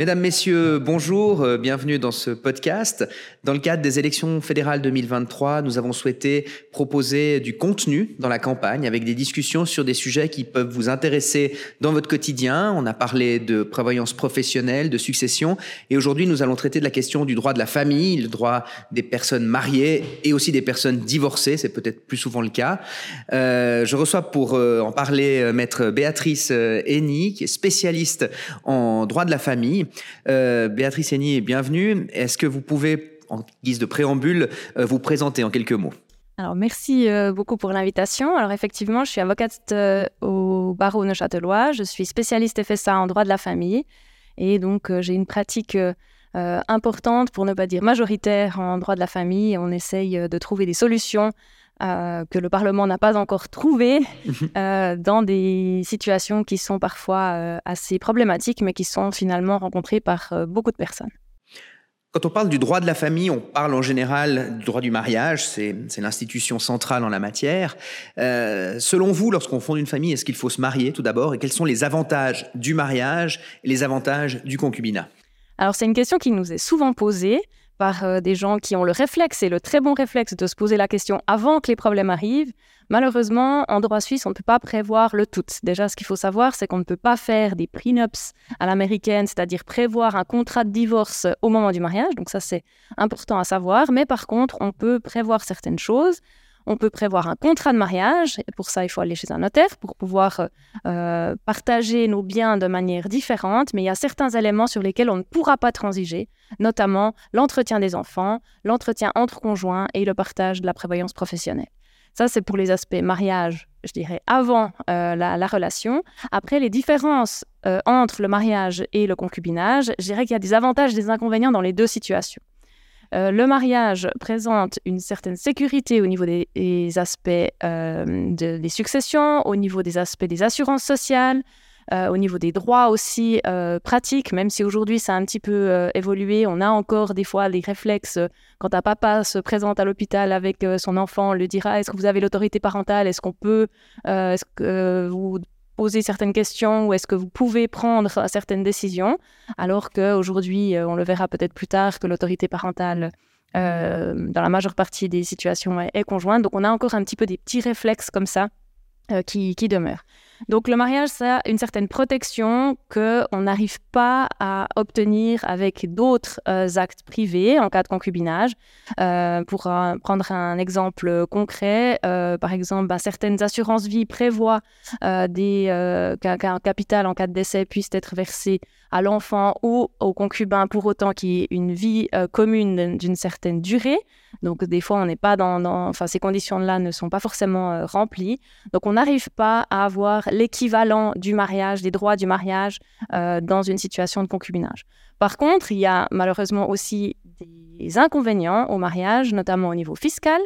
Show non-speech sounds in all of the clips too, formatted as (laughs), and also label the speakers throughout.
Speaker 1: Mesdames, Messieurs, bonjour, euh, bienvenue dans ce podcast. Dans le cadre des élections fédérales 2023, nous avons souhaité proposer du contenu dans la campagne avec des discussions sur des sujets qui peuvent vous intéresser dans votre quotidien. On a parlé de prévoyance professionnelle, de succession et aujourd'hui nous allons traiter de la question du droit de la famille, le droit des personnes mariées et aussi des personnes divorcées, c'est peut-être plus souvent le cas. Euh, je reçois pour euh, en parler euh, maître Béatrice Henny, qui est spécialiste en droit de la famille euh, Béatrice Henny, bienvenue. Est-ce que vous pouvez, en guise de préambule, euh, vous présenter en quelques mots?
Speaker 2: Alors, merci euh, beaucoup pour l'invitation. Alors, effectivement, je suis avocate au barreau neuchâtelois. Je suis spécialiste FSA en droit de la famille. Et donc, j'ai une pratique importante, pour ne pas dire majoritaire, en droit de la famille. On essaye de trouver des solutions euh, que le Parlement n'a pas encore trouvé (laughs) euh, dans des situations qui sont parfois euh, assez problématiques, mais qui sont finalement rencontrées par beaucoup de personnes.
Speaker 1: Quand on parle du droit de la famille, on parle en général du droit du mariage, c'est l'institution centrale en la matière. selon vous, lorsqu'on fonde une famille, est-ce qu'il faut se marier tout d'abord? Et quels sont les avantages du mariage et les avantages du concubinat?
Speaker 2: Alors c'est une question qui nous est souvent posée par euh, des gens qui ont le réflexe et le très bon réflexe de se poser la question avant que les problèmes arrivent. Malheureusement, en droit suisse, on ne peut pas prévoir le tout. Déjà, ce qu'il faut savoir, c'est qu'on ne peut pas faire des prenups à l'américaine, c'est-à-dire prévoir un contrat de divorce au moment du mariage. Donc ça, c'est important à savoir. Mais par contre, on peut prévoir certaines choses. On peut prévoir un contrat de mariage. Et pour ça, il faut aller chez un notaire pour pouvoir euh, partager nos biens de manière différente. Mais il y a certains éléments sur lesquels on ne pourra pas transiger, notamment l'entretien des enfants, l'entretien entre conjoints et le partage de la prévoyance professionnelle. Ça, c'est pour les aspects mariage, je dirais, avant euh, la, relation. Après, les différences euh, entre le mariage et le concubinage, je dirais qu'il y a des avantages et des inconvénients dans les deux situations. Euh, le mariage présente une certaine sécurité au niveau des, aspects euh, des successions, au niveau des aspects des assurances sociales, euh, au niveau des droits aussi pratiques, même si aujourd'hui ça a un petit peu évolué, on a encore des fois les réflexes quand un papa se présente à l'hôpital avec son enfant, on lui dira est-ce que vous avez l'autorité parentale, est-ce qu'on peut, poser certaines questions ou est-ce que vous pouvez prendre certaines décisions, alors qu'aujourd'hui, euh, on le verra peut-être plus tard, que l'autorité parentale, euh, dans la majeure partie des situations, est, conjointe. Donc on a encore un petit peu des petits réflexes comme ça euh, qui, qui demeurent. Donc le mariage, ça a une certaine protection qu'on n'arrive pas à obtenir avec d'autres euh, actes privés en cas de concubinage. Euh, pour prendre un exemple concret, euh, par exemple, ben, certaines assurances vie prévoient qu'un capital en cas de décès puisse être versé à l'enfant ou au concubin pour autant qu'il y ait une vie commune d'une certaine durée. Donc des fois, on n'est pas dans, enfin ces conditions-là ne sont pas forcément remplies. Donc on n'arrive pas à avoir l'équivalent du mariage, des droits du mariage euh, dans une situation de concubinage. Par contre, il y a malheureusement aussi des inconvénients au mariage, notamment au niveau fiscal.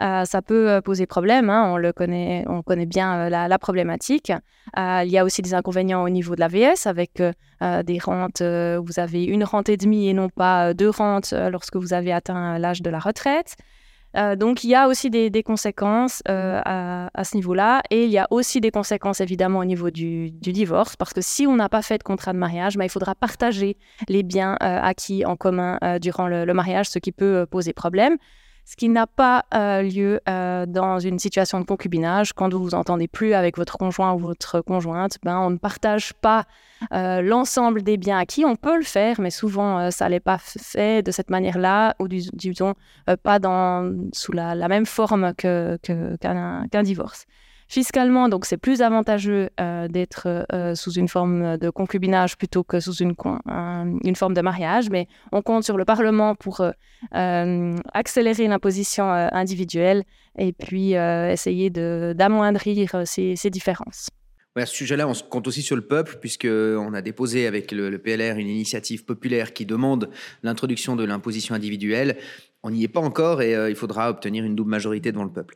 Speaker 2: Euh, ça peut euh, poser problème, hein, on le connaît, on connaît bien la, problématique. il y a aussi des inconvénients au niveau de la VS avec des rentes, vous avez une rente et demie et non pas deux rentes lorsque vous avez atteint l'âge de la retraite. Euh, donc il y a aussi des, conséquences euh, à, ce niveau-là et il y a aussi des conséquences évidemment au niveau du, divorce parce que si on n'a pas fait de contrat de mariage, bah, il faudra partager les biens euh, acquis en commun durant le, mariage, ce qui peut poser problème ce qui n'a pas euh, lieu euh, dans une situation de concubinage. Quand vous vous entendez plus avec votre conjoint ou votre conjointe, ben, on ne partage pas euh, l'ensemble des biens acquis. On peut le faire, mais souvent, ça n'est pas fait de cette manière-là, ou disons, pas dans, sous la, même forme qu'un divorce. Fiscalement, donc c'est plus avantageux euh, d'être euh, sous une forme de concubinage plutôt que sous une, une forme de mariage, mais on compte sur le Parlement pour euh, accélérer l'imposition individuelle et puis essayer d'amoindrir ces, ces, différences.
Speaker 1: à ce sujet-là, on compte aussi sur le peuple, puisqu'on a déposé avec le, PLR une initiative populaire qui demande l'introduction de l'imposition individuelle on n'y est pas encore et euh, il faudra obtenir une double majorité devant le peuple.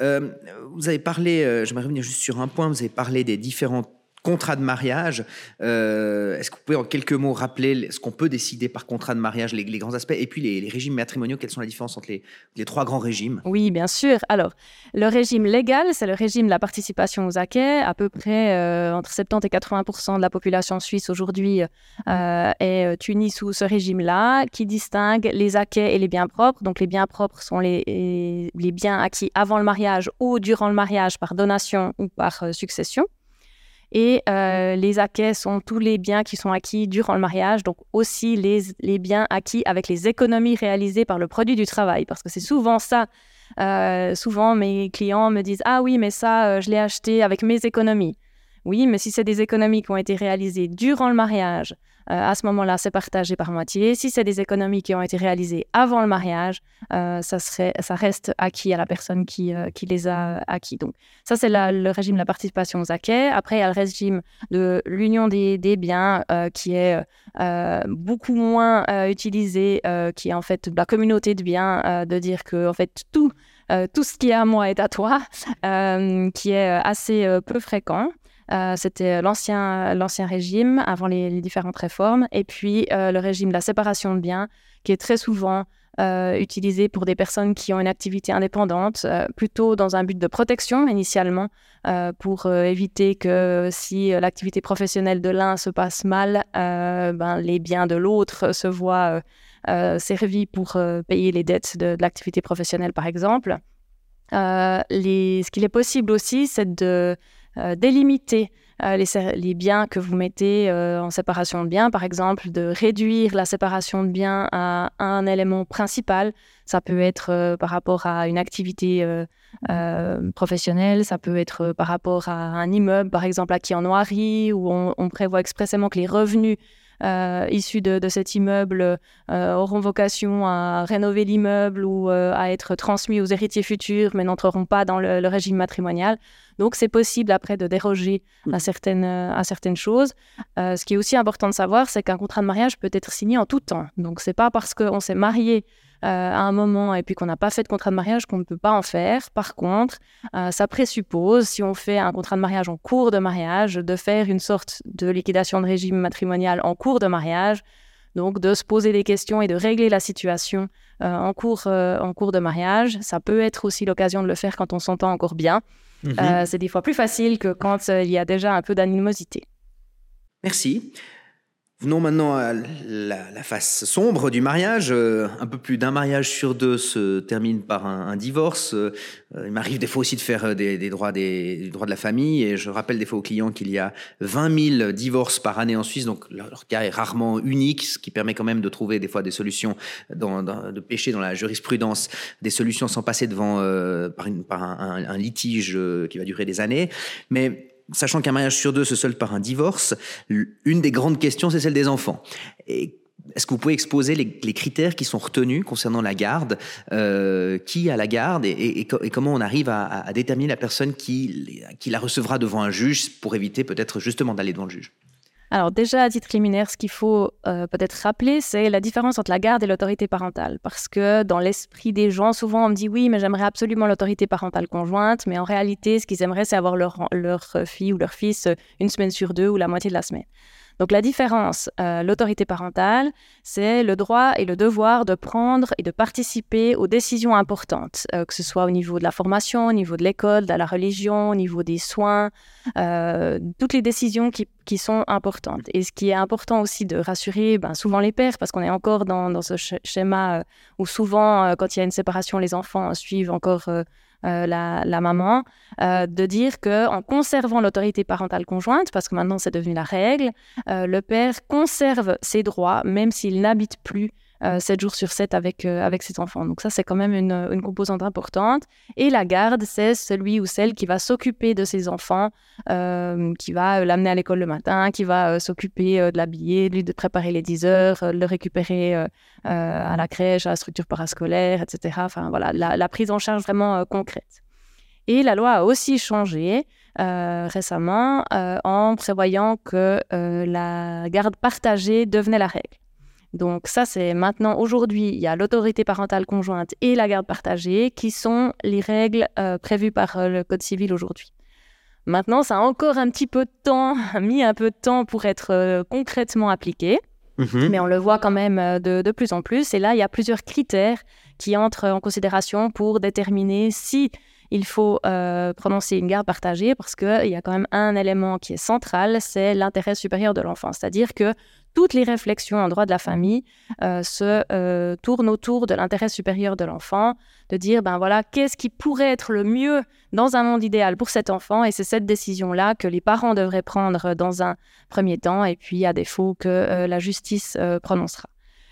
Speaker 1: Euh, vous avez parlé, euh, j'aimerais revenir juste sur un point, vous avez parlé des différentes contrat de mariage. Euh, est-ce que vous pouvez en quelques mots rappeler ce qu'on peut décider par contrat de mariage, les, grands aspects, et puis les, régimes matrimoniaux, quelles sont les différences entre les, trois grands régimes?
Speaker 2: Oui, bien sûr. Alors, le régime légal, c'est le régime de la participation aux acquets. À peu près euh, entre 70 et 80 de la population suisse aujourd'hui euh, est unie sous ce régime-là, qui distingue les acquets et les biens propres. Donc, les biens propres sont les, les biens acquis avant le mariage ou durant le mariage par donation ou par succession. Et euh, les acquets sont tous les biens qui sont acquis durant le mariage, donc aussi les, les, biens acquis avec les économies réalisées par le produit du travail, parce que c'est souvent ça. Euh, souvent, mes clients me disent Ah oui, mais ça, euh, je l'ai acheté avec mes économies. Oui, mais si c'est des économies qui ont été réalisées durant le mariage, euh, à ce moment-là, c'est partagé par moitié. Si c'est des économies qui ont été réalisées avant le mariage, euh, ça, serait, ça reste acquis à la personne qui, euh, qui les a acquis. Donc, ça, c'est le régime de la participation aux acquets. Après, il y a le régime de l'union des, des, biens qui est beaucoup moins utilisé, qui est en fait la communauté de biens, de dire que en fait tout, tout ce qui est à moi est à toi, qui est assez peu fréquent. Euh, c'était l'ancien, l'ancien régime avant les, différentes réformes. Et puis euh, le régime de la séparation de biens, qui est très souvent euh, utilisé pour des personnes qui ont une activité indépendante, plutôt dans un but de protection initialement, pour éviter que si l'activité professionnelle de l'un se passe mal, ben, les biens de l'autre se voient servis pour payer les dettes de, l'activité professionnelle, par exemple. Ce qu'il est possible aussi, c'est de délimiter euh, les, biens que vous mettez euh, en séparation de biens, par exemple, de réduire la séparation de biens à un élément principal. Ça peut être par rapport à une activité professionnelle, ça peut être par rapport à un immeuble, par exemple, acquis en noirie, où on prévoit expressément que les revenus euh, issus de, cet immeuble euh, auront vocation à rénover l'immeuble ou euh, à être transmis aux héritiers futurs, mais n'entreront pas dans le, régime matrimonial. Donc, c'est possible après de déroger à certaines, à certaines choses. ce qui est aussi important de savoir, c'est qu'un contrat de mariage peut être signé en tout temps. Donc, c'est pas parce qu'on s'est marié euh, à un moment et puis qu'on n'a pas fait de contrat de mariage qu'on ne peut pas en faire. Par contre, euh, ça présuppose, si on fait un contrat de mariage en cours de mariage, de faire une sorte de liquidation de régime matrimonial en cours de mariage. Donc, de se poser des questions et de régler la situation euh, en, cours, en cours de mariage. Ça peut être aussi l'occasion de le faire quand on s'entend encore bien. Mhm. c'est des fois plus facile que quand il y a déjà un peu d'animosité.
Speaker 1: Merci. Venons maintenant à la, face sombre du mariage. Euh, un peu plus d'un mariage sur deux se termine par un, divorce. Euh, il m'arrive des fois aussi de faire euh, des, droits, des, droits de la famille. Et je rappelle des fois aux clients qu'il y a 20 000 divorces par année en Suisse. Donc leur, cas est rarement unique, ce qui permet quand même de trouver des fois des solutions, dans, de pêcher dans la jurisprudence, des solutions sans passer devant par, une, par un, un, litige qui va durer des années. Mais sachant qu'un mariage sur deux se solde par un divorce, une des grandes questions, c'est celle des enfants. est-ce que vous pouvez exposer les, critères qui sont retenus concernant la garde euh, Qui a la garde et, comment on arrive à, déterminer la personne qui, qui la recevra devant un juge pour éviter peut-être justement d'aller devant le juge?
Speaker 2: Alors déjà, à titre liminaire, ce qu'il faut euh, peut-être rappeler, c'est la différence entre la garde et l'autorité parentale. Parce que dans l'esprit des gens, souvent on me dit oui, mais j'aimerais absolument l'autorité parentale conjointe, mais en réalité, ce qu'ils aimeraient, c'est avoir leur, leur fille ou leur fils une semaine sur deux ou la moitié de la semaine. Donc la différence, euh, l'autorité parentale, c'est le droit et le devoir de prendre et de participer aux décisions importantes, euh, que ce soit au niveau de la formation, au niveau de l'école, de la religion, au niveau des soins, euh, toutes les décisions qui, qui, sont importantes. Et ce qui est important aussi de rassurer ben, souvent les pères, parce qu'on est encore dans, dans ce schéma où souvent, quand il y a une séparation, les enfants suivent encore euh, la, maman, euh, de dire que en conservant l'autorité parentale conjointe, parce que maintenant c'est devenu la règle, euh, le père conserve ses droits même s'il n'habite plus 7 euh, jours sur 7 avec, euh, avec ses enfants. Donc ça, c'est quand même une, une, composante importante. Et la garde, c'est celui ou celle qui va s'occuper de ses enfants, euh, qui va l'amener à l'école le matin, qui va s'occuper de l'habiller, de préparer les 10 heures, le récupérer à la crèche, à la structure parascolaire, etc. Enfin voilà, la prise en charge vraiment concrète. Et la loi a aussi changé récemment en prévoyant que la garde partagée devenait la règle. Donc ça, c'est maintenant, aujourd'hui, il y a l'autorité parentale conjointe et la garde partagée qui sont les règles euh, prévues par euh, le Code civil aujourd'hui. Maintenant, ça a encore un petit peu de temps, (laughs) mis un peu de temps pour être euh, concrètement appliqué. Mhm. Mais on le voit quand même euh, de, plus en plus. Et là, il y a plusieurs critères qui entrent en considération pour déterminer si il faut euh, prononcer une garde partagée parce qu'il y a quand même un élément qui est central, c'est l'intérêt supérieur de l'enfant. C'est-à-dire que toutes les réflexions en droit de la famille euh, se euh, tournent autour de l'intérêt supérieur de l'enfant, de dire, ben voilà, qu'est-ce qui pourrait être le mieux dans un monde idéal pour cet enfant, et c'est cette décision-là que les parents devraient prendre dans un premier temps, et puis à défaut que euh, la justice prononcera.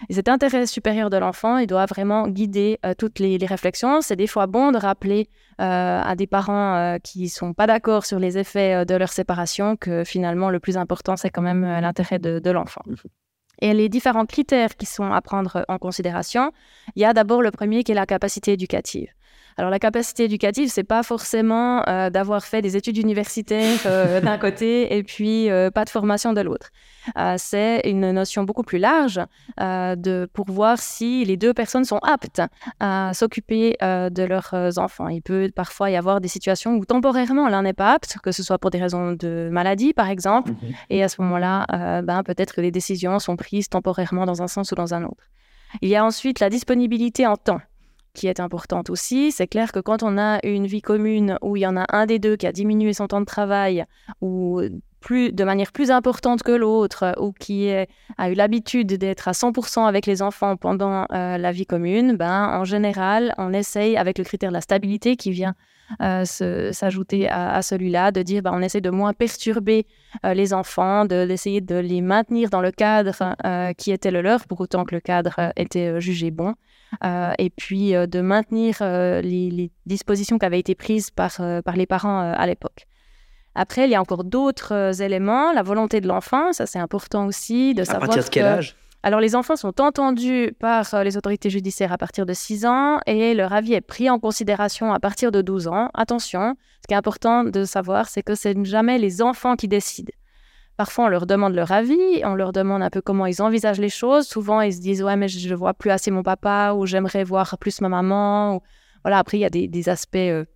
Speaker 2: Et cet intérêt supérieur de l'enfant, il doit vraiment guider euh, toutes les, réflexions. C'est des fois bon de rappeler euh, à des parents euh, qui ne sont pas d'accord sur les effets de leur séparation que finalement, le plus important, c'est quand même l'intérêt de, l'enfant. Et les différents critères qui sont à prendre en considération, il y a d'abord le premier qui est la capacité éducative. Alors la capacité éducative, c'est pas forcément d'avoir fait des études universitaires (laughs) d'un côté et puis pas de formation de l'autre. Euh, c'est une notion beaucoup plus large euh, de, pour voir si les deux personnes sont aptes à s'occuper euh, de leurs enfants. Il peut parfois y avoir des situations où temporairement l'un n'est pas apte, que ce soit pour des raisons de maladie par exemple, mhm. et à ce moment-là, ben, peut-être que les décisions sont prises temporairement dans un sens ou dans un autre. Il y a ensuite la disponibilité en temps qui est importante aussi. C'est clair que quand on a une vie commune où il y en a un des deux qui a diminué son temps de travail ou de manière plus importante que l'autre ou qui a eu l'habitude d'être à 100% avec les enfants pendant euh, la vie commune, ben, en général, on essaye, avec le critère de la stabilité qui vient s'ajouter à, celui-là, de dire ben, on essaie de moins perturber euh, les enfants, d'essayer de, les maintenir dans le cadre qui était le leur, pour autant que le cadre était jugé bon. et puis de maintenir les, dispositions qui avaient été prises par, par les parents à l'époque. Après, il y a encore d'autres euh, éléments, la volonté de l'enfant, ça c'est important aussi de savoir.
Speaker 1: À partir de quel âge?
Speaker 2: Alors, les enfants sont entendus par euh, les autorités judiciaires à partir de 6 ans et leur avis est pris en considération à partir de 12 ans. Attention, ce qui est important de savoir, c'est que ce n'est jamais les enfants qui décident. Parfois, on leur demande leur avis, on leur demande un peu comment ils envisagent les choses. Souvent, ils se disent Ouais, mais je vois plus assez mon papa, ou j'aimerais voir plus ma maman. Ou... Voilà, après, il y a des, aspects euh,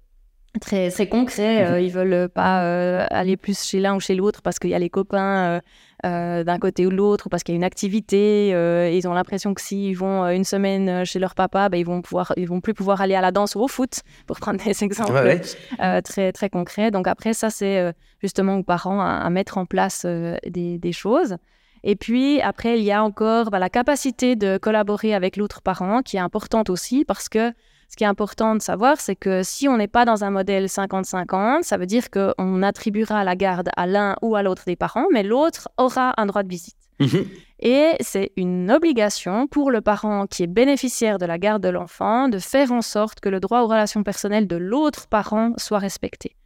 Speaker 2: très, très concret. Mhm. Euh, ils veulent pas euh, aller plus chez l'un ou chez l'autre parce qu'il y a les copains euh, d'un côté ou de l'autre ou parce qu'il y a une activité. ils ont l'impression que s'ils vont une semaine chez leur papa, ben, ils vont pouvoir, ils vont plus pouvoir aller à la danse ou au foot, (laughs) pour prendre des exemples très très concrets. Donc après, ça c'est justement aux parents à, mettre en place des, des, choses. Et puis après, il y a encore bah, la capacité de collaborer avec l'autre parent qui est importante aussi parce que ce qui est important de savoir, c'est que si on n'est pas dans un modèle 50-50, ça veut dire qu'on attribuera la garde à l'un ou à l'autre des parents, mais l'autre aura un droit de visite. Mhm. Et c'est une obligation pour le parent qui est bénéficiaire de la garde de l'enfant de faire en sorte que le droit aux relations personnelles de l'autre parent soit respecté.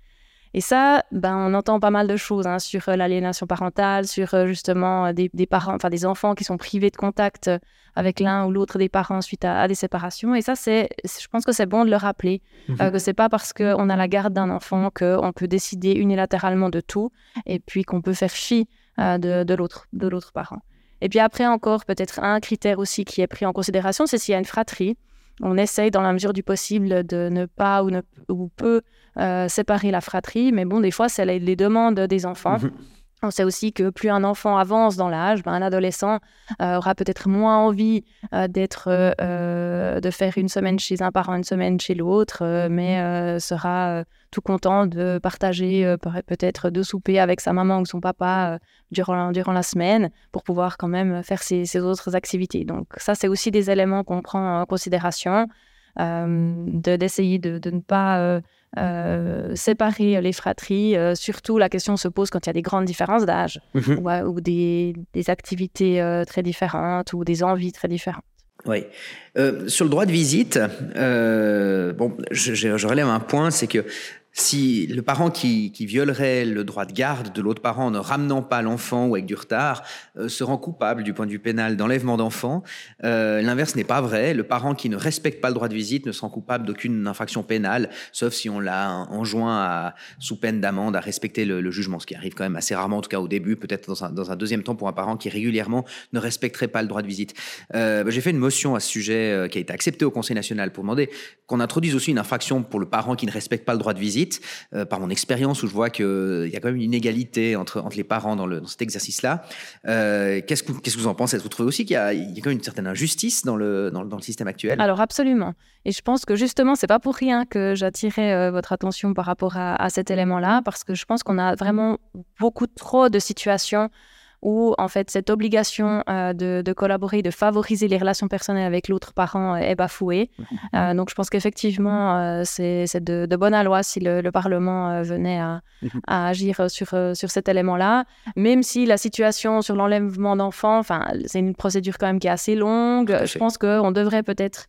Speaker 2: Et ça, ben, on entend pas mal de choses hein, sur euh, l'aliénation parentale, sur euh, justement euh, des, parents, enfin des enfants qui sont privés de contact avec l'un ou l'autre des parents suite à, des séparations. Et ça, c'est, je pense que c'est bon de le rappeler, que ce que c'est pas parce qu'on a la garde d'un enfant qu'on peut décider unilatéralement de tout, et puis qu'on peut faire fi de, de l'autre, de l'autre parent. Et puis après encore, peut-être un critère aussi qui est pris en considération, c'est s'il y a une fratrie on essaye dans la mesure du possible de ne pas ou, ne, ou peu euh, séparer la fratrie, mais bon, des fois, c'est les, demandes des enfants. Mhm. On sait aussi que plus un enfant avance dans l'âge, ben, un adolescent euh, aura peut-être moins envie euh, d'être, de faire une semaine chez un parent, une semaine chez l'autre, mais sera tout content de partager peut-être deux soupers avec sa maman ou son papa durant, durant la semaine pour pouvoir quand même faire ses, autres activités. Donc ça, c'est aussi des éléments qu'on prend en considération, d'essayer de, de, ne pas euh, séparer les fratries. Euh, surtout, la question se pose quand il y a des grandes différences d'âge mhm. ou, des, activités euh, très différentes ou des envies très différentes.
Speaker 1: Oui. sur le droit de visite, bon, je, je, relève un point, c'est que si le parent qui, violerait le droit de garde de l'autre parent en ne ramenant pas l'enfant ou avec du retard euh, se rend coupable du point de vue pénal d'enlèvement d'enfant, euh, l'inverse n'est pas vrai. Le parent qui ne respecte pas le droit de visite ne se rend coupable d'aucune infraction pénale, sauf si on l'a enjoint à, sous peine d'amende à respecter le, jugement, ce qui arrive quand même assez rarement, en tout cas au début, peut-être dans un, deuxième temps pour un parent qui régulièrement ne respecterait pas le droit de visite. Euh, J'ai fait une motion à ce sujet qui a été acceptée au Conseil national pour demander qu'on introduise aussi une infraction pour le parent qui ne respecte pas le droit de visite visite, par mon expérience où je vois qu'il y a quand même une inégalité entre, entre les parents dans, cet exercice-là. qu'est-ce, que, qu'est-ce que vous en pensez? Vous trouvez aussi qu'il y a, quand même une certaine injustice dans le, dans, le système actuel?
Speaker 2: Alors absolument. Et je pense que justement, c'est pas pour rien que j'attirais votre attention par rapport à cet élément-là, parce que je pense qu'on a vraiment beaucoup trop de situations où en fait cette obligation euh, de, collaborer, de favoriser les relations personnelles avec l'autre parent est bafouée. Mhm. Euh, donc je pense qu'effectivement euh, c'est de, de bonne loi si le, Parlement venait à, mhm. à, agir sur, sur cet élément-là, même si la situation sur l'enlèvement d'enfants, enfin c'est une procédure quand même qui est assez longue. Je pense qu'on devrait peut-être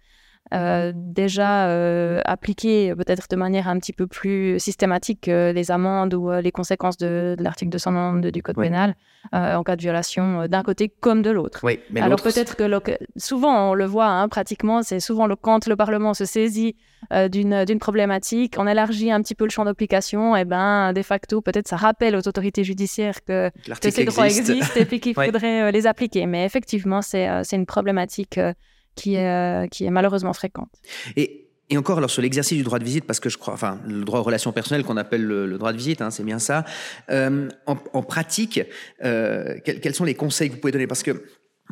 Speaker 2: euh, déjà euh, appliquer peut-être de manière un petit peu plus systématique les amendes ou euh, les conséquences de, l'article 292 du Code pénal en cas de violation d'un côté comme de l'autre.
Speaker 1: Oui, mais
Speaker 2: Alors peut-être que souvent on le voit hein, pratiquement, c'est souvent le, quand le Parlement se saisit d'une problématique, on élargit un petit peu le champ d'application, et ben de facto peut-être ça rappelle aux autorités judiciaires que, ces droits existent et puis qu'il (laughs) faudrait les appliquer. Mais effectivement, c'est une problématique qui est, euh, qui est malheureusement fréquente.
Speaker 1: Et encore, alors sur l'exercice du droit de visite, parce que je crois, enfin, le droit aux relations personnelles qu'on appelle le, droit de visite, hein, c'est bien ça. Euh, en, en, pratique, euh, quels, quels, sont les conseils que vous pouvez donner? Parce que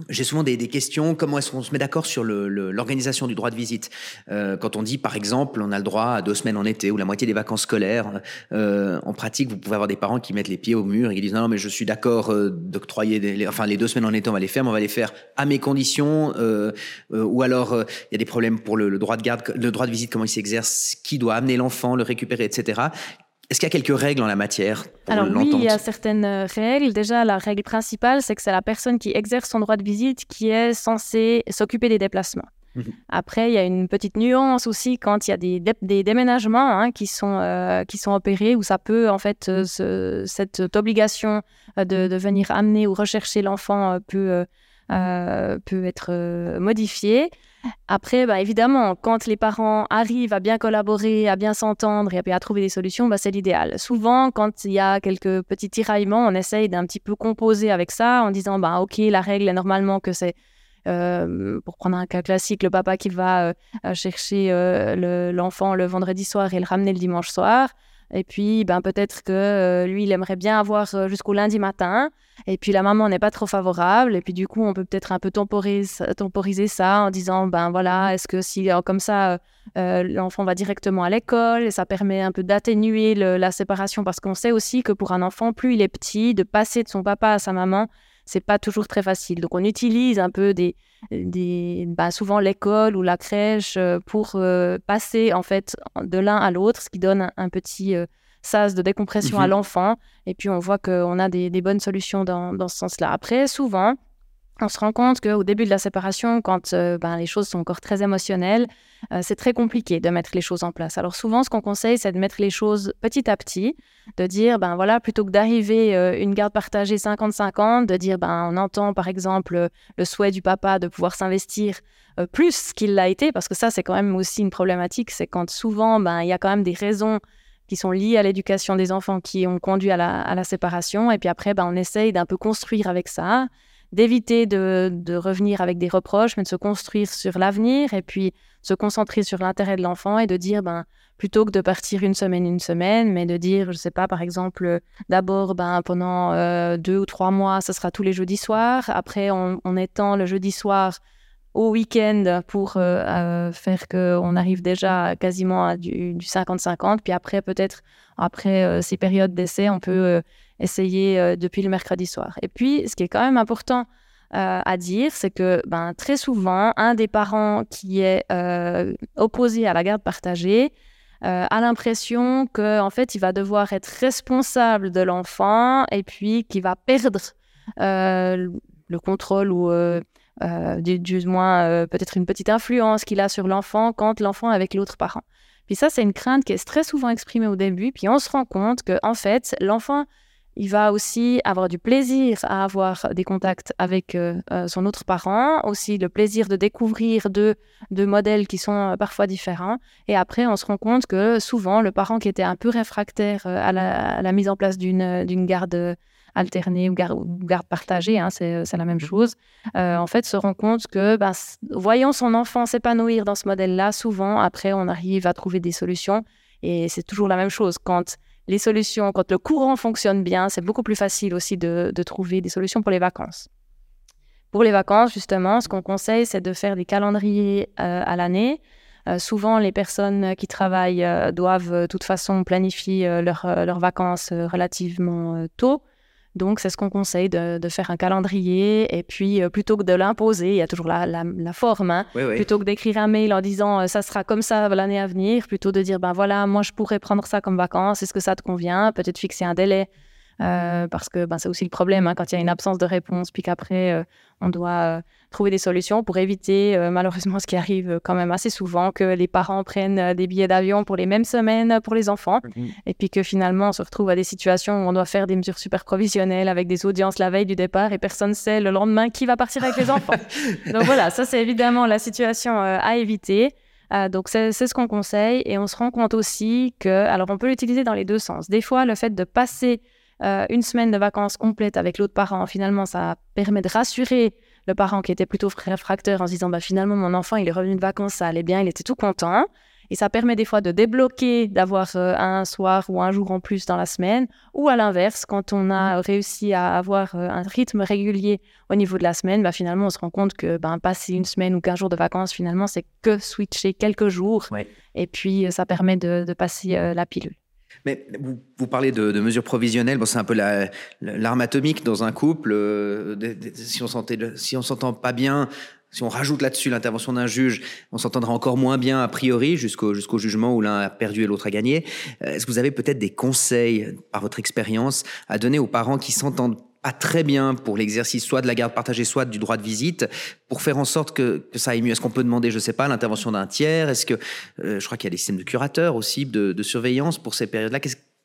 Speaker 1: j'ai souvent des, questions, comment est-ce qu'on se met d'accord sur l'organisation du droit de visite? Euh, Quand on dit, par exemple, on a le droit à deux semaines en été ou la moitié des vacances scolaires, euh, en pratique, vous pouvez avoir des parents qui mettent les pieds au mur et qui disent non, mais je suis d'accord euh, d'octroyer, les, enfin les deux semaines en été, on va les faire, mais on va les faire à mes conditions. ou alors, il y a des problèmes pour le, le, droit de garde, le droit de visite, comment il s'exerce, qui doit amener l'enfant, le récupérer, etc. Est-ce qu'il y a quelques règles en la matière
Speaker 2: Alors oui, il y a certaines euh, règles. Déjà, la règle principale, c'est que c'est la personne qui exerce son droit de visite qui est censée s'occuper des déplacements. Mhm. Après, il y a une petite nuance aussi quand il y a des, des déménagements hein, qui, sont, euh, qui sont opérés, où ça peut, en fait, euh, cette obligation de, de, venir amener ou rechercher l'enfant peut, peut être modifiée. Après, bah, évidemment, quand les parents arrivent à bien collaborer, à bien s'entendre et à, trouver des solutions, bah, c'est l'idéal. Souvent, quand il y a quelques petits tiraillements, on essaye d'un petit peu composer avec ça en disant, bah, OK, la règle est normalement que c'est, euh, pour prendre un cas classique, le papa qui va euh, chercher euh, l'enfant le, vendredi soir et le ramener le dimanche soir. Et puis, ben, peut-être que euh, lui, il aimerait bien avoir euh, jusqu'au lundi matin. Et puis, la maman n'est pas trop favorable. Et puis, du coup, on peut peut-être un peu temporiser, temporiser ça en disant, ben voilà, est-ce que si euh, comme ça, l'enfant va directement à l'école, et ça permet un peu d'atténuer la séparation parce qu'on sait aussi que pour un enfant, plus il est petit, de passer de son papa à sa maman, c'est pas toujours très facile. Donc, on utilise un peu des, des bah, souvent l'école ou la crèche euh, pour euh, passer en fait de l'un à l'autre, ce qui donne un, petit euh, sas de décompression à mhm. l'enfant. Et puis, on voit qu'on a des, des, bonnes solutions dans, dans ce sens-là. Après, souvent, on se rend compte qu'au début de la séparation, quand euh, ben, les choses sont encore très émotionnelles, euh, c'est très compliqué de mettre les choses en place. Alors souvent, ce qu'on conseille, c'est de mettre les choses petit à petit, de dire, ben voilà, plutôt que d'arriver euh, une garde partagée 50-50, de dire, ben on entend par exemple le souhait du papa de pouvoir s'investir plus qu'il l'a été, parce que ça, c'est quand même aussi une problématique, c'est quand souvent, ben il y a quand même des raisons qui sont liées à l'éducation des enfants qui ont conduit à la, à la séparation, et puis après, ben on essaye d'un peu construire avec ça d'éviter de, revenir avec des reproches, mais de se construire sur l'avenir et puis se concentrer sur l'intérêt de l'enfant et de dire, ben, plutôt que de partir une semaine, une semaine, mais de dire, je sais pas, par exemple, d'abord, ben, pendant euh, deux ou trois mois, ce sera tous les jeudis soirs. Après, on, étend le jeudi soir au week-end pour euh, euh, faire qu'on arrive déjà quasiment à du 50-50. Puis après, peut-être, après ces périodes d'essai, on peut essayer euh, depuis le mercredi soir. Et puis, ce qui est quand même important euh, à dire, c'est que ben, très souvent, un des parents qui est euh, opposé à la garde partagée a l'impression qu'en en fait, il va devoir être responsable de l'enfant et puis qu'il va perdre le contrôle ou du, du, moins peut-être une petite influence qu'il a sur l'enfant quand l'enfant est avec l'autre parent. Puis ça, c'est une crainte qui est très souvent exprimée au début, puis on se rend compte que en fait, l'enfant il va aussi avoir du plaisir à avoir des contacts avec euh, euh, son autre parent, aussi le plaisir de découvrir deux, modèles qui sont euh, parfois différents. Et après, on se rend compte que souvent, le parent qui était un peu réfractaire à la, mise en place d'une garde alternée ou garde, partagée, hein, c'est la même chose, en fait, se rend compte que, ben, voyant son enfant s'épanouir dans ce modèle-là, souvent, après, on arrive à trouver des solutions Et c'est toujours la même chose. Quand les solutions, quand le courant fonctionne bien, c'est beaucoup plus facile aussi de, trouver des solutions pour les vacances. Pour les vacances, justement, ce qu'on conseille, c'est de faire des calendriers euh, à l'année. Euh, souvent, les personnes qui travaillent euh, doivent de toute façon planifier leurs vacances relativement tôt. Donc, c'est ce qu'on conseille de, faire un calendrier. Et puis, euh, plutôt que de l'imposer, il y a toujours la, forme. Hein. Plutôt que d'écrire un mail en disant euh, ça sera comme ça l'année à venir, plutôt de dire ben voilà, moi je pourrais prendre ça comme vacances. Est-ce que ça te convient? Peut-être fixer un délai. Euh, parce que ben, c'est aussi le problème hein, quand il y a une absence de réponse, puis qu'après, on doit trouver des solutions pour éviter euh, malheureusement ce qui arrive quand même assez souvent, que les parents prennent euh, des billets d'avion pour les mêmes semaines pour les enfants, mhm. et puis que finalement on se retrouve à des situations où on doit faire des mesures super provisionnelles avec des audiences la veille du départ et personne ne sait le lendemain qui va partir avec les (laughs) enfants. Donc voilà, ça c'est évidemment la situation euh, à éviter. donc c'est ce qu'on conseille et on se rend compte aussi que, alors on peut l'utiliser dans les deux sens. Des fois, le fait de passer une semaine de vacances complète avec l'autre parent, finalement, ça permet de rassurer le parent qui était plutôt réfractaire en se disant bah, finalement mon enfant il est revenu de vacances, ça allait bien, il était tout content. Et ça permet des fois de débloquer, d'avoir euh, un soir ou un jour en plus dans la semaine. Ou à l'inverse, quand on a réussi à avoir euh, un rythme régulier au niveau de la semaine, bah, finalement, on se rend compte que ben, passer une semaine ou qu'un jour de vacances, finalement, c'est que switcher quelques jours. Et puis, euh, ça permet de passer la pilule.
Speaker 1: Mais vous, parlez de, mesures provisionnelles. Bon, c'est un peu l'arme atomique dans un couple. Euh, si on si on s'entend pas bien, si on rajoute là-dessus l'intervention d'un juge, on s'entendra encore moins bien a priori jusqu'au jusqu'au jugement où l'un a perdu et l'autre a gagné. Euh, est-ce que vous avez peut-être des conseils par votre expérience à donner aux parents qui s'entendent pas très bien pour l'exercice soit de la garde partagée, soit du droit de visite, pour faire en sorte que, ça aille mieux. Est-ce qu'on peut demander, je sais pas, l'intervention d'un tiers? Est-ce que, euh, je crois qu'il y a des systèmes de curateurs aussi, de, de surveillance pour ces périodes-là?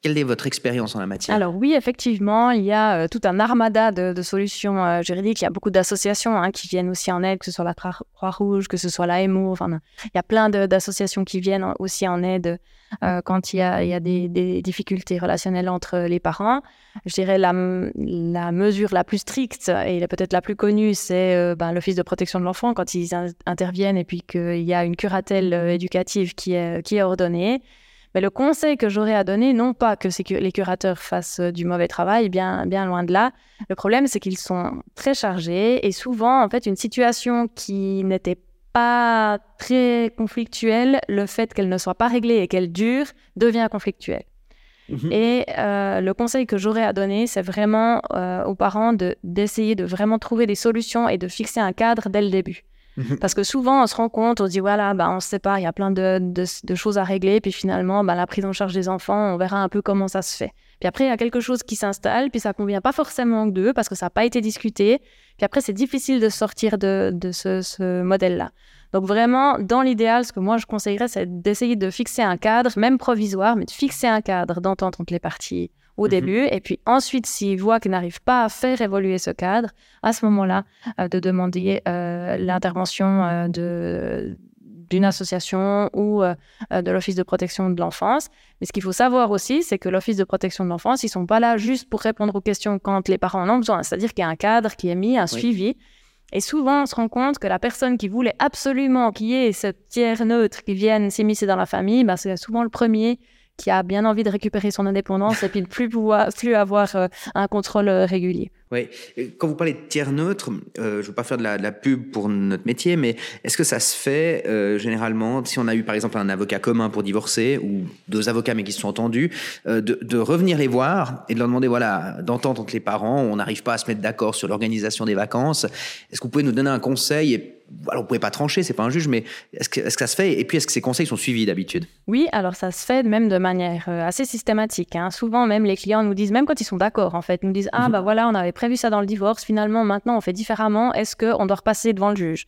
Speaker 1: Quelle est votre expérience en la matière?
Speaker 2: Alors oui, effectivement, il y a euh, tout un armada de, solutions euh, juridiques. Il y a beaucoup d'associations hein, qui viennent aussi en aide, que ce soit la Croix-Rouge, que ce soit l'AMO. Enfin, il y a plein d'associations qui viennent aussi en aide euh, quand il y a, des, difficultés relationnelles entre les parents. Je dirais la, la mesure la plus stricte et peut-être la plus connue, c'est ben, l'Office de protection de l'enfant quand ils interviennent et puis qu'il y a une curatelle éducative qui est, qui est ordonnée. Mais le conseil que j'aurais à donner, non pas que, que les curateurs fassent euh, du mauvais travail, bien, bien loin de là. Le problème, c'est qu'ils sont très chargés et souvent, en fait, une situation qui n'était pas très conflictuelle, le fait qu'elle ne soit pas réglée et qu'elle dure devient conflictuelle. Mhm. Et euh, le conseil que j'aurais à donner, c'est vraiment euh, aux parents d'essayer de vraiment trouver des solutions et de fixer un cadre dès le début. Mhm. Parce que souvent, on se rend compte, on se dit, voilà, bah, on se sépare, il y a plein de, de, choses à régler. Puis finalement, bah, la prise en charge des enfants, on verra un peu comment ça se fait. Puis après, il y a quelque chose qui s'installe, puis ça convient pas forcément d'eux parce que ça n'a pas été discuté. Puis après, c'est difficile de sortir de, de ce, ce modèle-là. Donc vraiment, dans l'idéal, ce que moi je conseillerais, c'est d'essayer de fixer un cadre, même provisoire, mais de fixer un cadre d'entente entre les parties au mhm. début. Et puis ensuite, s'ils voient qu'ils n'arrivent pas à faire évoluer ce cadre, à ce moment-là, euh, de demander euh, l'intervention euh, de d'une association ou de l'Office de protection de l'enfance. Mais ce qu'il faut savoir aussi, c'est que l'Office de protection de l'enfance, ils sont pas là juste pour répondre aux questions quand les parents en ont besoin. C'est-à-dire qu'il y a un cadre qui est mis, un suivi. Et souvent, on se rend compte que la personne qui voulait absolument qu'il y ait ce tiers neutre qui vienne s'immiscer dans la famille, bah, c'est souvent le premier qui a bien envie de récupérer son indépendance et puis de plus pouvoir plus avoir euh, un contrôle euh, régulier.
Speaker 1: Oui, quand vous parlez de tiers neutre, euh, je ne veux pas faire de la, pub pour notre métier, mais est-ce que ça se fait généralement si on a eu par exemple un avocat commun pour divorcer ou deux avocats mais qui se sont entendus, de, de, revenir les voir et de leur demander voilà d'entendre entre les parents, on n'arrive pas à se mettre d'accord sur l'organisation des vacances. Est-ce que vous pouvez nous donner un conseil et alors vous pouvez pas trancher, c'est pas un juge, mais est-ce que, ça se fait? Et puis est-ce que ces conseils sont suivis d'habitude?
Speaker 2: Oui, alors ça se fait même de manière euh, assez systématique. Hein. Souvent même les clients nous disent, même quand ils sont d'accord en fait, nous disent ah mhm. bah voilà on avait prévu ça dans le divorce, finalement maintenant on fait différemment. Est-ce qu'on doit repasser devant le juge?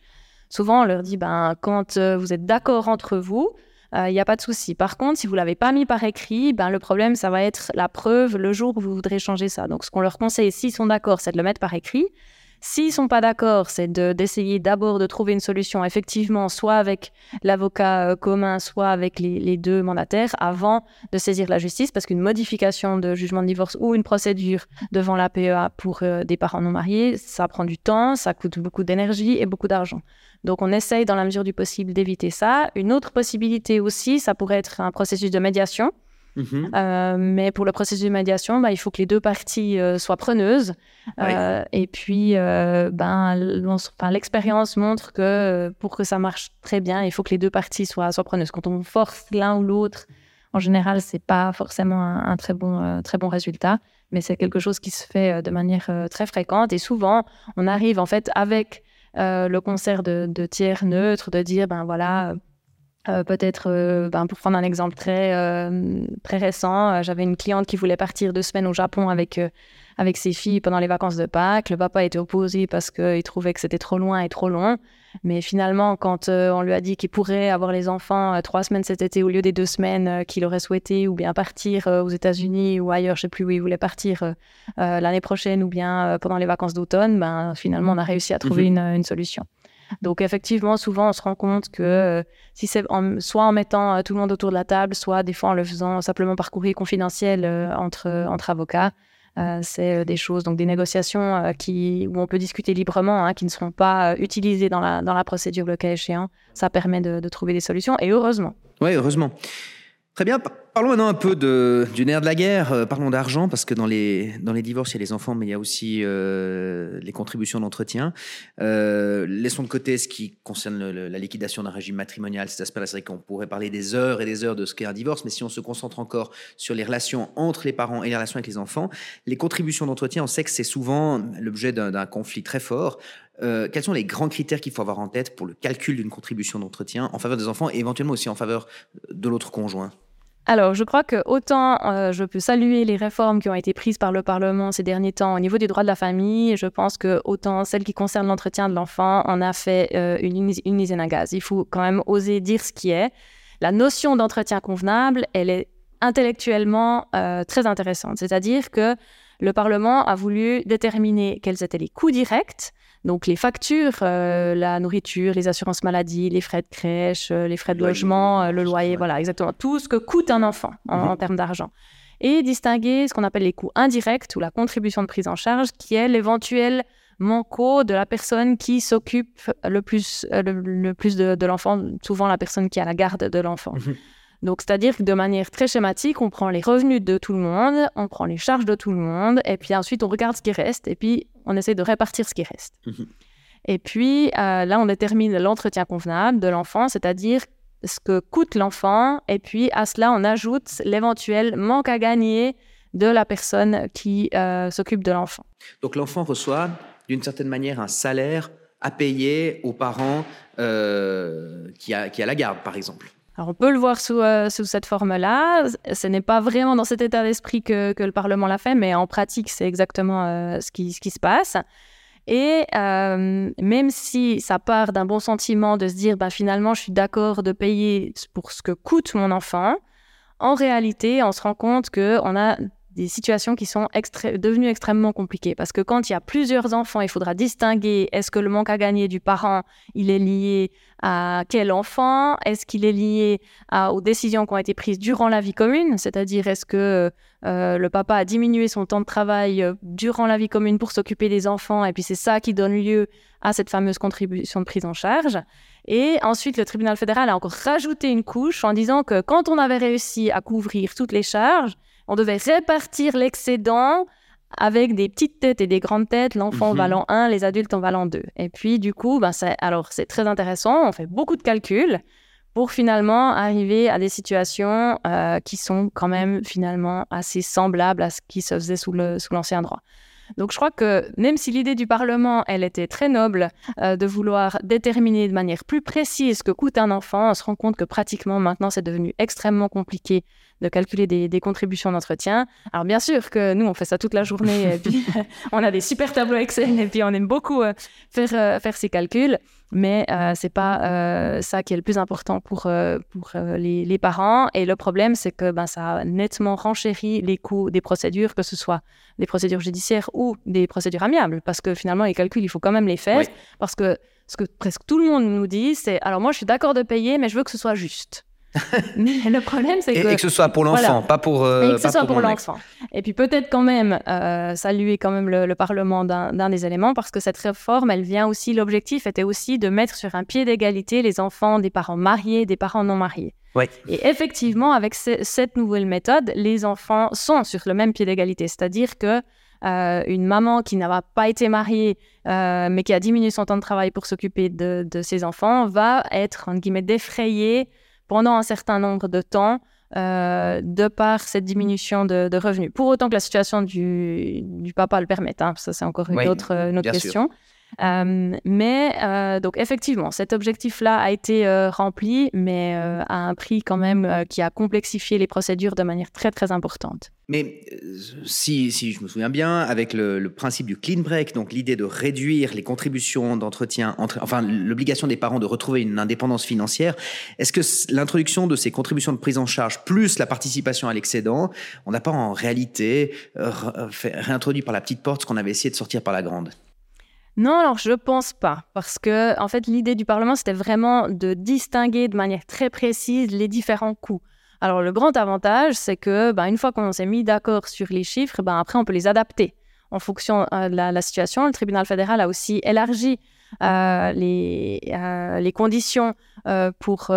Speaker 2: Souvent on leur dit ben quand euh, vous êtes d'accord entre vous, il euh, n'y a pas de souci. Par contre, si vous l'avez pas mis par écrit, ben, le problème, ça va être la preuve le jour où vous voudrez changer ça. Donc, ce qu'on leur conseille, s'ils sont d'accord, c'est de le mettre par écrit. S'ils sont pas d'accord, c'est d'essayer d'abord de trouver une solution, effectivement, soit avec l'avocat euh, commun, soit avec les, deux mandataires, avant de saisir la justice, parce qu'une modification de jugement de divorce ou une procédure devant la PEA pour euh, des parents non mariés, ça prend du temps, ça coûte beaucoup d'énergie et beaucoup d'argent. Donc on essaye dans la mesure du possible d'éviter ça. Une autre possibilité aussi, ça pourrait être un processus de médiation. Mhm. Euh, mais pour le processus de médiation, bah, il faut que les deux parties euh, soient preneuses. Euh, et puis, ben, l'expérience montre que pour que ça marche très bien, il faut que les deux parties soient, soient preneuses. Quand on force l'un ou l'autre, en général, c'est pas forcément un, très, bon, très bon résultat, mais c'est quelque chose qui se fait de manière très fréquente. Et souvent, on arrive en fait avec le concert de, de tiers neutres, de dire, ben voilà, euh, peut-être, euh, ben, pour prendre un exemple très, euh, très récent, j'avais une cliente qui voulait partir deux semaines au Japon avec, avec ses filles pendant les vacances de Pâques. Le papa était opposé parce qu'il trouvait que c'était trop loin et trop long. Mais finalement, quand on lui a dit qu'il pourrait avoir les enfants trois semaines cet été au lieu des deux semaines qu'il aurait souhaité, ou bien partir aux États-Unis ou ailleurs, je ne sais plus où il voulait partir l'année prochaine, ou bien pendant les vacances d'automne, ben, finalement, on a réussi à trouver mhm. une, une solution. Donc effectivement, souvent, on se rend compte que euh, si c'est soit en mettant euh, tout le monde autour de la table, soit des fois en le faisant simplement par courrier confidentiel euh, entre, entre avocats, c'est des choses, donc des négociations qui, où on peut discuter librement, hein, qui ne seront pas utilisées dans la, dans la procédure le cas échéant. Ça permet de, de trouver des solutions et heureusement.
Speaker 1: Oui, heureusement. Très bien. Parlons maintenant un peu de, du nerf de la guerre. Euh, parlons d'argent, parce que dans les, dans les divorces, il y a les enfants, mais il y a aussi euh, les contributions d'entretien. Euh, laissons de côté ce qui concerne la liquidation d'un régime matrimonial. Cet aspect-là, c'est vrai qu'on pourrait parler des heures et des heures de ce qu'est un divorce, mais si on se concentre encore sur les relations entre les parents et les relations avec les enfants, les contributions d'entretien, on sait que c'est souvent l'objet d'un conflit très fort. quels sont les grands critères qu'il faut avoir en tête pour le calcul d'une contribution d'entretien en faveur des enfants et éventuellement aussi en faveur de l'autre conjoint?
Speaker 2: Alors, je crois que autant euh, je peux saluer les réformes qui ont été prises par le Parlement ces derniers temps au niveau des droits de la famille, je pense que autant celles qui concernent l'entretien de l'enfant en a fait euh, une, une usine à gaz. Il faut quand même oser dire ce qui est. La notion d'entretien convenable, elle est intellectuellement euh, très intéressante. C'est-à-dire que le Parlement a voulu déterminer quels étaient les coûts directs donc les factures, euh, la nourriture, les assurances maladie, les frais de crèche, euh, les frais de logement, euh, le loyer, voilà, exactement. Tout ce que coûte un enfant en, mhm. termes d'argent. Et distinguer ce qu'on appelle les coûts indirects ou la contribution de prise en charge, qui est l'éventuel manco de la personne qui s'occupe le plus, le, plus de, l'enfant, souvent la personne qui a la garde de l'enfant. Mhm. Donc, c'est-à-dire que de manière très schématique, on prend les revenus de tout le monde, on prend les charges de tout le monde, et puis ensuite on regarde ce qui reste, et puis on essaie de répartir ce qui reste. Mhm. Et puis euh, là, on détermine l'entretien convenable de l'enfant, c'est-à-dire ce que coûte l'enfant, et puis à cela, on ajoute l'éventuel manque à gagner de la personne qui euh, s'occupe de l'enfant.
Speaker 1: Donc l'enfant reçoit d'une certaine manière un salaire à payer aux parents euh, qui, a, qui a la garde, par exemple.
Speaker 2: Alors on peut le voir sous, sous cette forme-là. Ce n'est pas vraiment dans cet état d'esprit que, que, le Parlement l'a fait, mais en pratique, c'est exactement ce, qui, ce qui se passe. Et euh, même si ça part d'un bon sentiment de se dire, bah, finalement, je suis d'accord de payer pour ce que coûte mon enfant, en réalité, on se rend compte qu'on a des situations qui sont devenues extrêmement compliquées. Parce que quand il y a plusieurs enfants, il faudra distinguer est-ce que le manque à gagner du parent, il est lié à quel enfant? Est-ce qu'il est lié aux décisions qui ont été prises durant la vie commune? C'est-à-dire, est-ce que euh, le papa a diminué son temps de travail euh, durant la vie commune pour s'occuper des enfants et puis c'est ça qui donne lieu à cette fameuse contribution de prise en charge? Et ensuite, le tribunal fédéral a encore rajouté une couche en disant que quand on avait réussi à couvrir toutes les charges, on devait répartir l'excédent avec des petites têtes et des grandes têtes, l'enfant en mhm. valant 1, les adultes en valant 2. Et puis, du coup, ben, alors c'est très intéressant, on fait beaucoup de calculs pour finalement arriver à des situations euh, qui sont quand même finalement assez semblables à ce qui se faisait sous l'ancien droit. Donc je crois que même si l'idée du Parlement, elle était très noble euh, de vouloir déterminer de manière plus précise ce que coûte un enfant, on se rend compte que pratiquement maintenant c'est devenu extrêmement compliqué de calculer des, contributions d'entretien. Alors bien sûr que nous, on fait ça toute la journée, et puis (laughs) on a des super tableaux Excel, et puis on aime beaucoup euh, faire, euh, faire ces calculs, mais euh, c'est pas ça qui est le plus important pour, pour les, les, parents. Et le problème, c'est que ben, ça a nettement renchéri les coûts des procédures, que ce soit des procédures judiciaires ou des procédures amiables, parce que finalement, les calculs, il faut quand même les faire, parce que ce que presque tout le monde nous dit, c'est alors moi, je suis d'accord de payer, mais je veux que ce soit juste. Mais le problème, c'est que.
Speaker 1: Et que ce soit pour l'enfant, pas pour.
Speaker 2: Euh, et que ce soit pour, l'enfant. Et puis peut-être quand même euh, saluer quand même le, Parlement d'un des éléments, parce que cette réforme, elle vient aussi, l'objectif était aussi de mettre sur un pied d'égalité les enfants des parents mariés, des parents non mariés.
Speaker 1: Ouais.
Speaker 2: Et effectivement, avec cette nouvelle méthode, les enfants sont sur le même pied d'égalité. C'est-à-dire que euh, une maman qui n'a pas été mariée, mais qui a diminué son temps de travail pour s'occuper de, de, ses enfants, va être, en guillemets, défrayée pendant un certain nombre de temps euh, de par cette diminution de, revenus. Pour autant que la situation du, papa le permette, hein, ça c'est encore une autre, une autre question. Euh, mais euh, donc effectivement, cet objectif-là a été euh, rempli, mais à un prix quand même qui a complexifié les procédures de manière très très importante.
Speaker 1: Mais si, si je me souviens bien, avec le, principe du clean break, donc l'idée de réduire les contributions d'entretien, enfin l'obligation des parents de retrouver une indépendance financière, est-ce que l'introduction de ces contributions de prise en charge plus la participation à l'excédent, on n'a pas en réalité réintroduit par la petite porte ce qu'on avait essayé de sortir par la grande?
Speaker 2: Non, alors je pense pas, parce que en fait l'idée du Parlement c'était vraiment de distinguer de manière très précise les différents coûts. Alors le grand avantage, c'est que ben, une fois qu'on s'est mis d'accord sur les chiffres, ben, après on peut les adapter en fonction euh, de la, situation. Le tribunal fédéral a aussi élargi les, euh, les, conditions pour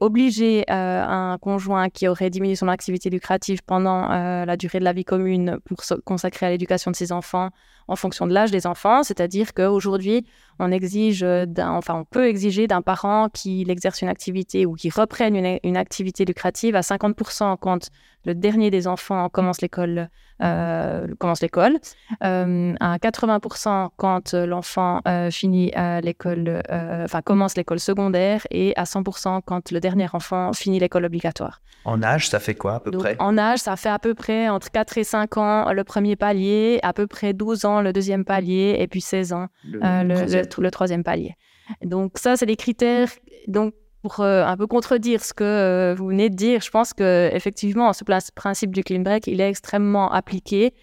Speaker 2: obliger un conjoint qui aurait diminué son activité lucrative pendant la durée de la vie commune pour se consacrer à l'éducation de ses enfants en fonction de l'âge des enfants, c'est-à-dire qu'aujourd'hui, on exige enfin, on peut exiger d'un parent qui exerce une activité ou qui reprenne une, une activité lucrative à 50% quand le dernier des enfants commence l'école, euh, commence l'école, euh, à 80% quand l'enfant euh, finit l'école, enfin commence l'école secondaire, et à 100% quand le dernier enfant finit l'école obligatoire.
Speaker 1: En âge, ça fait quoi à peu près?
Speaker 2: En âge, ça fait à peu près entre 4 et 5 ans le premier palier, à peu près 12 ans le deuxième palier, et puis 16 ans le, le troisième palier. Donc ça, c'est des critères. Donc pour euh, un peu contredire ce que euh, vous venez de dire, je pense que effectivement, ce principe du clean break, il est extrêmement appliqué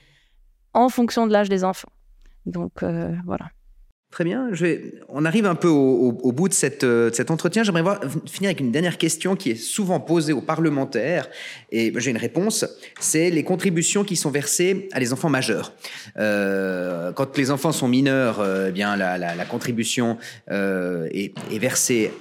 Speaker 2: en fonction de l'âge des enfants. Donc euh, voilà.
Speaker 1: Très bien. On arrive un peu au, bout de, cet entretien. J'aimerais finir avec une dernière question qui est souvent posée aux parlementaires et j'ai une réponse. C'est les contributions qui sont versées à les enfants majeurs. quand les enfants sont mineurs, eh bien la, la, contribution est, est versée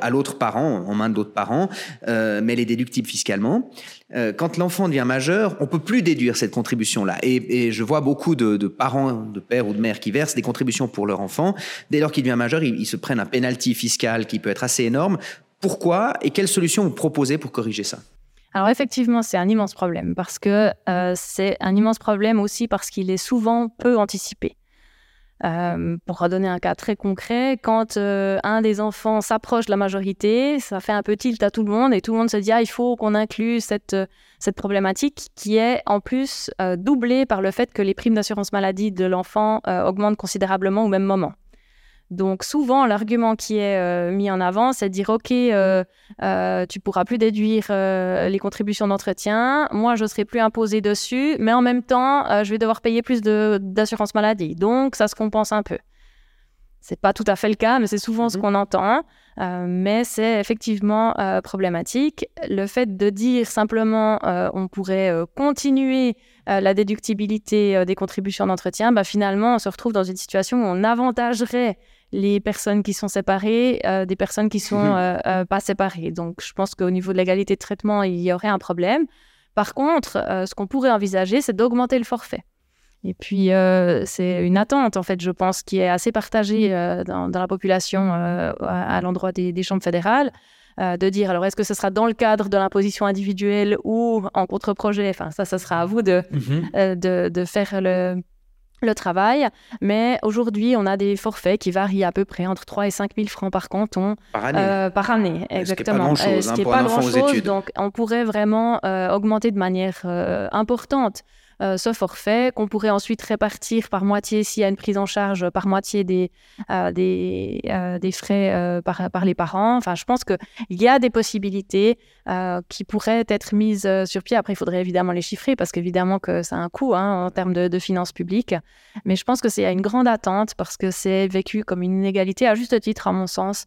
Speaker 1: à l'autre parent, en main de l'autre parent, euh, mais elle est déductible fiscalement. Euh, quand l'enfant devient majeur, on peut plus déduire cette contribution-là. Et, je vois beaucoup de, parents, de pères ou de mères qui versent des contributions pour leur enfant. Dès lors qu'il devient majeur, ils, se prennent un penalty fiscal qui peut être assez énorme. Pourquoi et quelles solutions vous proposez pour corriger ça?
Speaker 2: Alors effectivement, c'est un immense problème parce que euh, c'est un immense problème aussi parce qu'il est souvent peu anticipé. Euh, pour redonner un cas très concret, quand euh, un des enfants s'approche de la majorité, ça fait un peu tilt à tout le monde et tout le monde se dit ah, il faut qu'on inclue cette, euh, cette problématique qui est en plus doublée par le fait que les primes d'assurance maladie de l'enfant augmentent considérablement au même moment. Donc souvent, l'argument qui est euh, mis en avant, c'est de dire, OK, euh, euh, tu pourras plus déduire les contributions d'entretien, moi, je serai plus imposé dessus, mais en même temps, je vais devoir payer plus d'assurance maladie. Donc, ça se compense un peu. C'est pas tout à fait le cas, mais c'est souvent ce mmh qu'on entend. mais c'est effectivement problématique. Le fait de dire simplement on pourrait continuer la déductibilité des contributions d'entretien, bah, finalement, on se retrouve dans une situation où on avantagerait les personnes qui sont séparées euh, des personnes qui sont mhm. euh, euh, pas séparées. Donc, je pense qu'au niveau de l'égalité de traitement, il y aurait un problème. Par contre, ce qu'on pourrait envisager, c'est d'augmenter le forfait. Et puis, c'est une attente, en fait, je pense, qui est assez partagée dans, la population à, l'endroit des, chambres fédérales, de dire, alors, est-ce que ce sera dans le cadre de l'imposition individuelle ou en contre-projet? Enfin, ça, ça sera à vous de, mhm. de, de, faire le, le travail. Mais aujourd'hui, on a des forfaits qui varient à peu près entre 3 et 5 000 francs par canton.
Speaker 1: Par année euh,
Speaker 2: Par année, exactement.
Speaker 1: Ce qui n'est pas
Speaker 2: grand-chose. donc, on pourrait vraiment euh, augmenter de manière euh, importante euh, ce forfait qu'on pourrait ensuite répartir par moitié s'il y a une prise en charge par moitié des, euh, des, euh, des, frais par, par, les parents. Enfin, je pense qu'il y a des possibilités qui pourraient être mises sur pied. Après, il faudrait évidemment les chiffrer parce qu'évidemment que ça a un coût hein, en termes de, de, finances publiques. Mais je pense que c'est une grande attente parce que c'est vécu comme une inégalité à juste titre, à mon sens,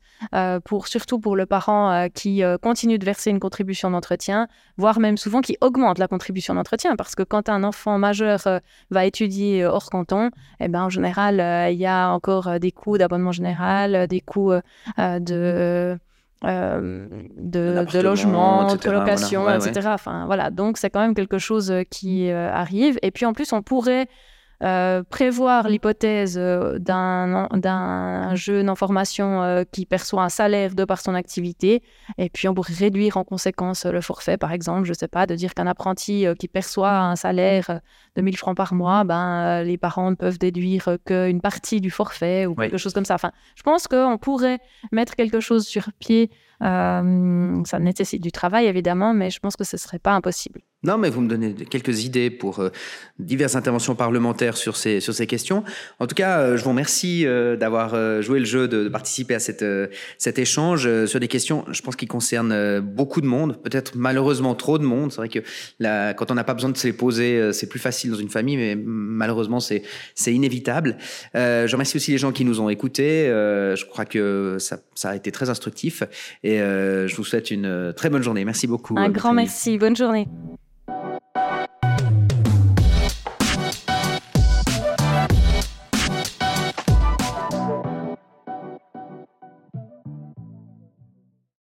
Speaker 2: pour, surtout pour le parent qui continue de verser une contribution d'entretien, voire même souvent qui augmente la contribution d'entretien parce que quand un enfant enfant majeur euh, va étudier euh, hors canton, eh ben, en général, euh, il y a encore des coûts d'abonnement général, des coûts de... de, logement, de location, etc. Enfin, voilà. Donc, c'est quand même quelque chose qui arrive. Et puis, en plus, on pourrait euh, prévoir l'hypothèse euh, d'un jeune en formation euh, qui perçoit un salaire de par son activité, et puis on pourrait réduire en conséquence le forfait, par exemple, je ne sais pas, de dire qu'un apprenti qui perçoit un salaire de 1000 francs par mois, ben, les parents ne peuvent déduire qu'une partie du forfait ou quelque chose comme ça. Enfin, je pense qu'on pourrait mettre quelque chose sur pied euh, ça nécessite du travail, évidemment, mais je pense que ce ne serait pas impossible.
Speaker 1: Non, mais vous me donnez quelques idées pour euh, diverses interventions parlementaires sur ces, sur ces questions. En tout cas, euh, je vous remercie d'avoir joué le jeu, de, participer à cette, cet échange sur des questions, je pense, qui concernent beaucoup de monde, peut-être malheureusement trop de monde. C'est vrai que quand on n'a pas besoin de se les poser, c'est plus facile dans une famille, mais malheureusement, c'est inévitable. je remercie aussi les gens qui nous ont écoutés. je crois que ça, ça a été très instructif. Et euh, je vous souhaite une très bonne journée. Merci beaucoup.
Speaker 2: Un grand merci. Bonne journée.